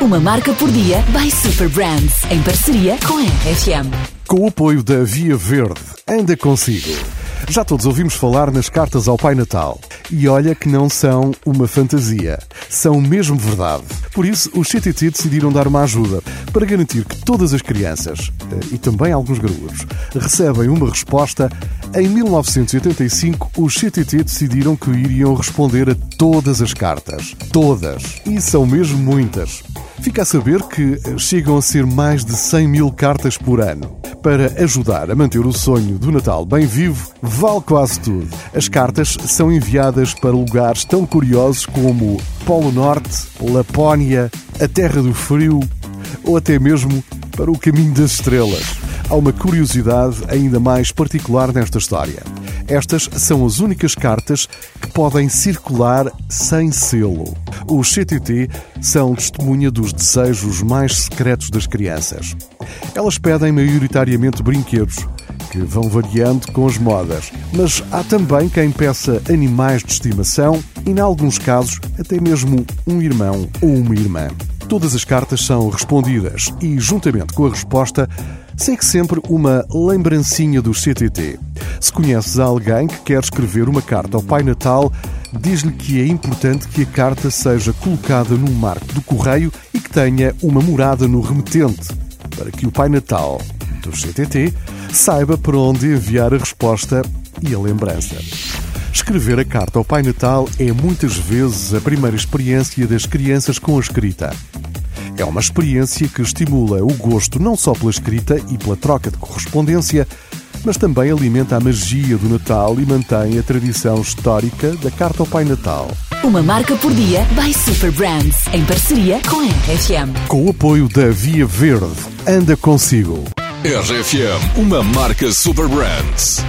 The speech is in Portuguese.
Uma marca por dia by Super Brands, em parceria com a RFM. Com o apoio da Via Verde, anda consigo. Já todos ouvimos falar nas cartas ao Pai Natal. E olha que não são uma fantasia. São mesmo verdade. Por isso, os CTT decidiram dar uma ajuda para garantir que todas as crianças, eh, e também alguns graúdos, recebem uma resposta. Em 1985, os CTT decidiram que iriam responder a todas as cartas. Todas. E são mesmo muitas. Fica a saber que chegam a ser mais de 100 mil cartas por ano. Para ajudar a manter o sonho do Natal bem vivo, vale quase tudo. As cartas são enviadas para lugares tão curiosos como Polo Norte, Lapónia, a Terra do Frio ou até mesmo para o Caminho das Estrelas. Há uma curiosidade ainda mais particular nesta história. Estas são as únicas cartas que podem circular sem selo. Os CTT são testemunha dos desejos mais secretos das crianças. Elas pedem maioritariamente brinquedos, que vão variando com as modas, mas há também quem peça animais de estimação e, em alguns casos, até mesmo um irmão ou uma irmã. Todas as cartas são respondidas e, juntamente com a resposta, segue sempre uma lembrancinha do CTT. Se conheces alguém que quer escrever uma carta ao Pai Natal, diz-lhe que é importante que a carta seja colocada num marco do correio e que tenha uma morada no remetente, para que o Pai Natal do CTT saiba para onde enviar a resposta e a lembrança. Escrever a carta ao Pai Natal é muitas vezes a primeira experiência das crianças com a escrita. É uma experiência que estimula o gosto não só pela escrita e pela troca de correspondência, mas também alimenta a magia do Natal e mantém a tradição histórica da carta ao Pai Natal. Uma marca por dia by Super Brands, em parceria com a RFM. Com o apoio da Via Verde, anda consigo. RFM, uma marca Super Brands.